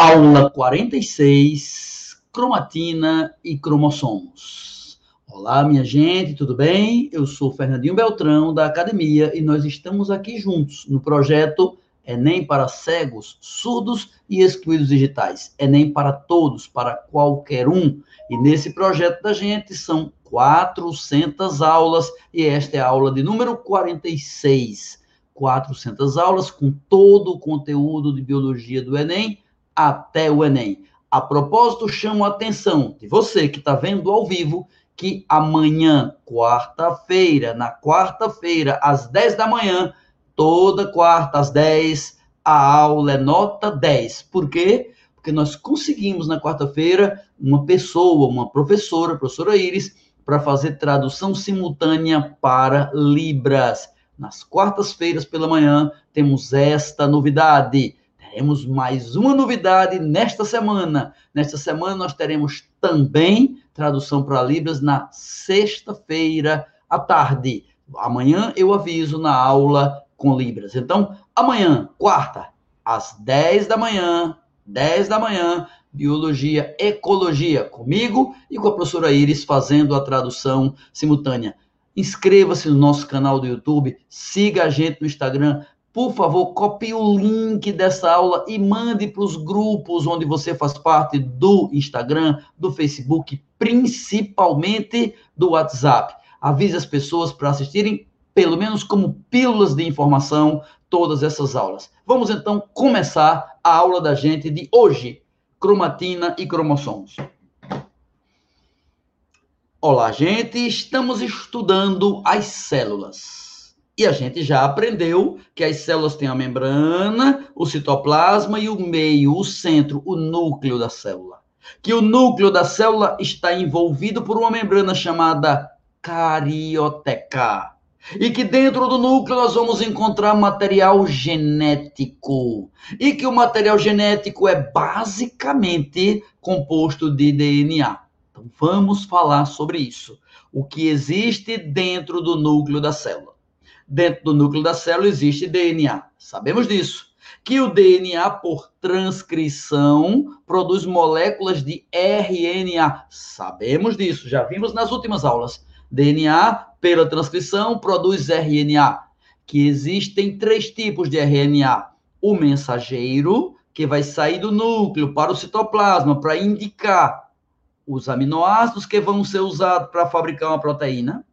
Aula 46, cromatina e cromossomos. Olá, minha gente, tudo bem? Eu sou Fernandinho Beltrão, da academia, e nós estamos aqui juntos no projeto Enem para cegos, surdos e excluídos digitais. Enem para todos, para qualquer um. E nesse projeto da gente são 400 aulas, e esta é a aula de número 46. 400 aulas com todo o conteúdo de biologia do Enem até o Enem. A propósito, chamo a atenção de você que está vendo ao vivo que amanhã, quarta-feira, na quarta-feira, às 10 da manhã, toda quarta às 10, a aula é nota 10. Por quê? Porque nós conseguimos na quarta-feira uma pessoa, uma professora, professora Iris, para fazer tradução simultânea para Libras. Nas quartas-feiras pela manhã, temos esta novidade. Teremos mais uma novidade nesta semana. Nesta semana nós teremos também tradução para Libras na sexta-feira à tarde. Amanhã eu aviso na aula com Libras. Então, amanhã, quarta, às 10 da manhã, 10 da manhã, Biologia, Ecologia, comigo e com a professora Iris fazendo a tradução simultânea. Inscreva-se no nosso canal do YouTube, siga a gente no Instagram, por favor, copie o link dessa aula e mande para os grupos onde você faz parte do Instagram, do Facebook, principalmente do WhatsApp. Avise as pessoas para assistirem, pelo menos como pílulas de informação, todas essas aulas. Vamos então começar a aula da gente de hoje: cromatina e cromossomos. Olá, gente, estamos estudando as células. E a gente já aprendeu que as células têm a membrana, o citoplasma e o meio, o centro, o núcleo da célula. Que o núcleo da célula está envolvido por uma membrana chamada carioteca. E que dentro do núcleo nós vamos encontrar material genético. E que o material genético é basicamente composto de DNA. Então vamos falar sobre isso. O que existe dentro do núcleo da célula dentro do núcleo da célula existe DNA. Sabemos disso. Que o DNA, por transcrição, produz moléculas de RNA. Sabemos disso, já vimos nas últimas aulas. DNA, pela transcrição, produz RNA. Que existem três tipos de RNA: o mensageiro, que vai sair do núcleo para o citoplasma para indicar os aminoácidos que vão ser usados para fabricar uma proteína.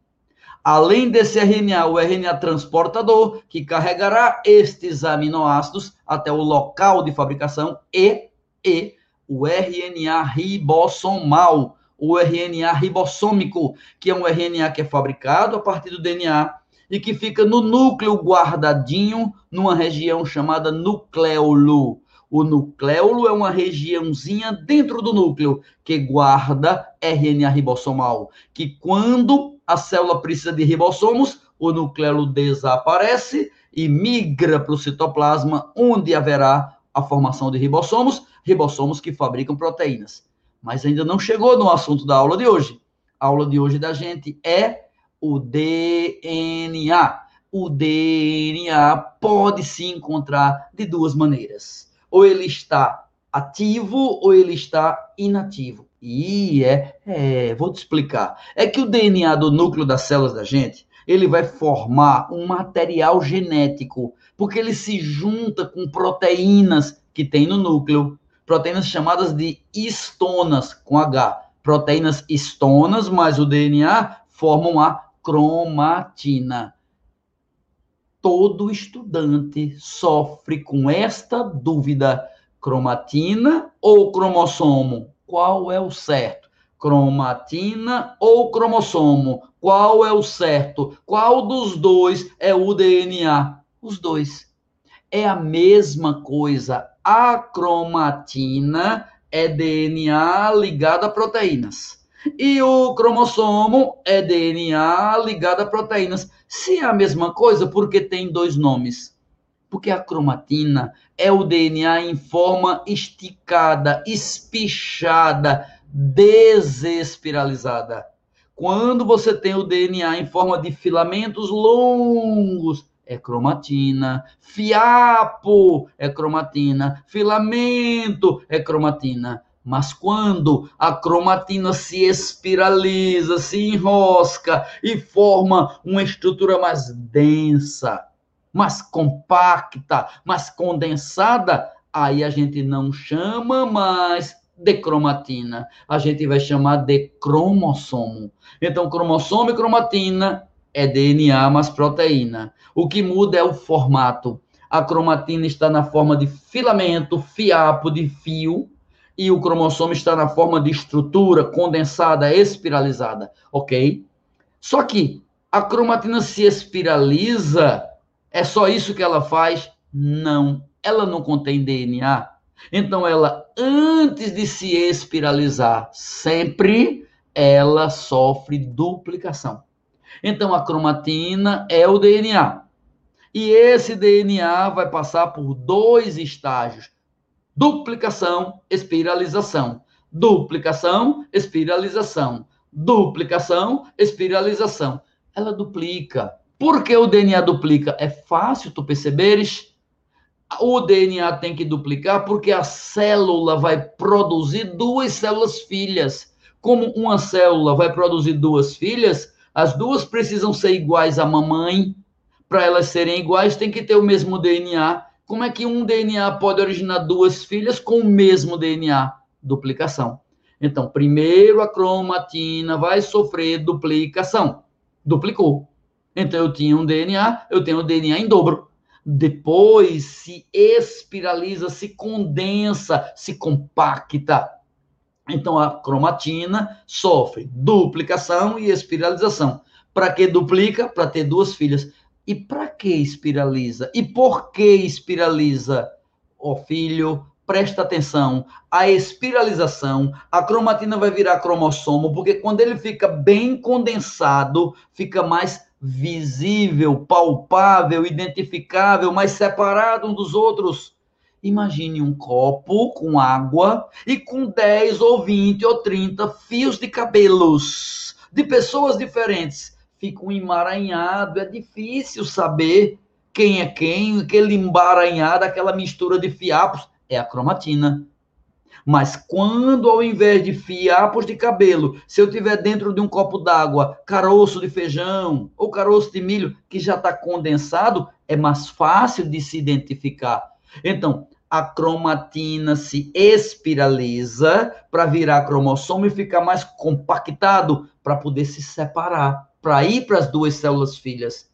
Além desse RNA, o RNA transportador, que carregará estes aminoácidos até o local de fabricação, e, e o RNA ribossomal, o RNA ribossômico, que é um RNA que é fabricado a partir do DNA e que fica no núcleo guardadinho numa região chamada nucleolo. O nucleolo é uma regiãozinha dentro do núcleo que guarda RNA ribossomal, que quando a célula precisa de ribossomos, o nucleolo desaparece e migra para o citoplasma, onde haverá a formação de ribossomos, ribossomos que fabricam proteínas. Mas ainda não chegou no assunto da aula de hoje. A aula de hoje da gente é o DNA. O DNA pode se encontrar de duas maneiras. Ou ele está ativo ou ele está inativo. E é, é, vou te explicar. É que o DNA do núcleo das células da gente, ele vai formar um material genético, porque ele se junta com proteínas que tem no núcleo, proteínas chamadas de histonas, com H. Proteínas histonas mais o DNA formam a cromatina. Todo estudante sofre com esta dúvida: cromatina ou cromossomo? Qual é o certo? Cromatina ou cromossomo? Qual é o certo? Qual dos dois é o DNA? Os dois. É a mesma coisa. A cromatina é DNA ligado a proteínas. E o cromossomo é DNA ligado a proteínas. Se é a mesma coisa, porque tem dois nomes? Porque a cromatina é o DNA em forma esticada, espichada, desespiralizada. Quando você tem o DNA em forma de filamentos longos, é cromatina, fiapo é cromatina, filamento é cromatina. Mas quando a cromatina se espiraliza, se enrosca e forma uma estrutura mais densa, mais compacta, mais condensada, aí a gente não chama mais de cromatina, a gente vai chamar de cromossomo. Então, cromossomo e cromatina é DNA mais proteína. O que muda é o formato. A cromatina está na forma de filamento, fiapo de fio, e o cromossomo está na forma de estrutura condensada, espiralizada, ok? Só que a cromatina se espiraliza, é só isso que ela faz? Não, ela não contém DNA. Então, ela, antes de se espiralizar, sempre ela sofre duplicação. Então, a cromatina é o DNA. E esse DNA vai passar por dois estágios duplicação, espiralização, duplicação, espiralização, duplicação, espiralização. Ela duplica. Por que o DNA duplica? É fácil tu perceberes. O DNA tem que duplicar porque a célula vai produzir duas células filhas. Como uma célula vai produzir duas filhas, as duas precisam ser iguais à mamãe. Para elas serem iguais, tem que ter o mesmo DNA como é que um DNA pode originar duas filhas com o mesmo DNA? Duplicação. Então, primeiro a cromatina vai sofrer duplicação. Duplicou. Então, eu tinha um DNA, eu tenho o um DNA em dobro. Depois se espiraliza, se condensa, se compacta. Então, a cromatina sofre duplicação e espiralização. Para que duplica? Para ter duas filhas. E para que espiraliza? E por que espiraliza? Ó oh, filho, presta atenção. A espiralização, a cromatina vai virar cromossomo, porque quando ele fica bem condensado, fica mais visível, palpável, identificável, mais separado um dos outros. Imagine um copo com água e com 10 ou 20 ou 30 fios de cabelos de pessoas diferentes fica um emaranhado, é difícil saber quem é quem, aquele emaranhado, aquela mistura de fiapos, é a cromatina. Mas quando, ao invés de fiapos de cabelo, se eu tiver dentro de um copo d'água caroço de feijão ou caroço de milho, que já está condensado, é mais fácil de se identificar. Então, a cromatina se espiraliza para virar cromossomo e ficar mais compactado para poder se separar para ir para as duas células filhas.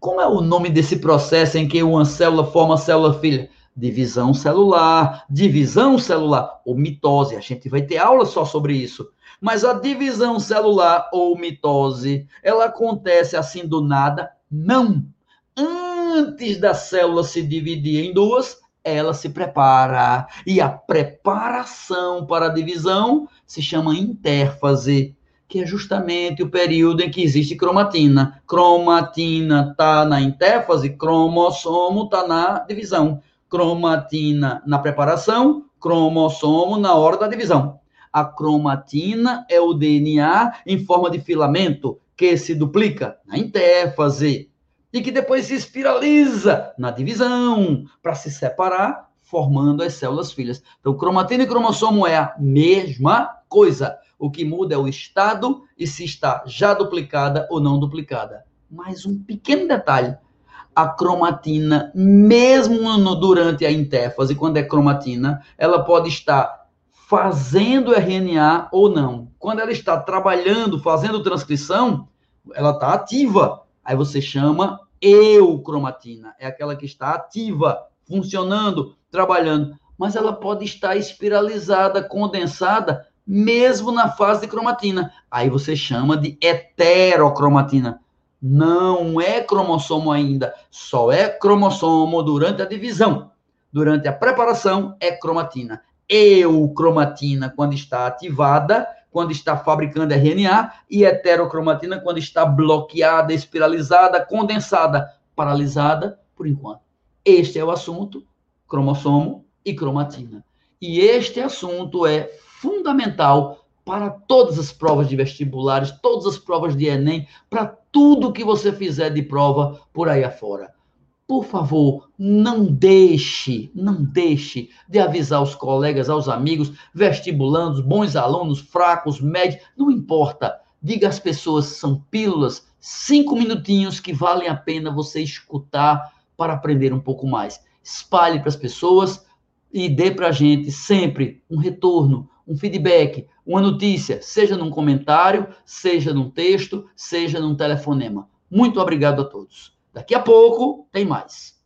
Como é o nome desse processo em que uma célula forma célula filha? Divisão celular, divisão celular ou mitose. A gente vai ter aula só sobre isso. Mas a divisão celular ou mitose, ela acontece assim do nada? Não. Antes da célula se dividir em duas, ela se prepara. E a preparação para a divisão se chama intérfase que é justamente o período em que existe cromatina. Cromatina está na intéfase, cromossomo está na divisão. Cromatina na preparação, cromossomo na hora da divisão. A cromatina é o DNA em forma de filamento que se duplica na intéfase e que depois se espiraliza na divisão para se separar, formando as células filhas. Então, cromatina e cromossomo é a mesma coisa. O que muda é o estado e se está já duplicada ou não duplicada. Mais um pequeno detalhe. A cromatina, mesmo no, durante a intéfase, quando é cromatina, ela pode estar fazendo RNA ou não. Quando ela está trabalhando, fazendo transcrição, ela está ativa. Aí você chama eucromatina. É aquela que está ativa, funcionando, trabalhando. Mas ela pode estar espiralizada, condensada, mesmo na fase de cromatina. Aí você chama de heterocromatina. Não é cromossomo ainda, só é cromossomo durante a divisão. Durante a preparação é cromatina. Eucromatina quando está ativada, quando está fabricando RNA, e heterocromatina quando está bloqueada, espiralizada, condensada, paralisada por enquanto. Este é o assunto, cromossomo e cromatina. E este assunto é fundamental para todas as provas de vestibulares, todas as provas de Enem, para tudo que você fizer de prova por aí afora. por favor, não deixe, não deixe de avisar os colegas, aos amigos, vestibulandos, bons alunos, fracos, médios, não importa. Diga às pessoas, são pílulas, cinco minutinhos que valem a pena você escutar para aprender um pouco mais. Espalhe para as pessoas e dê para a gente sempre um retorno, um feedback, uma notícia, seja num comentário, seja num texto, seja num telefonema. Muito obrigado a todos. Daqui a pouco tem mais.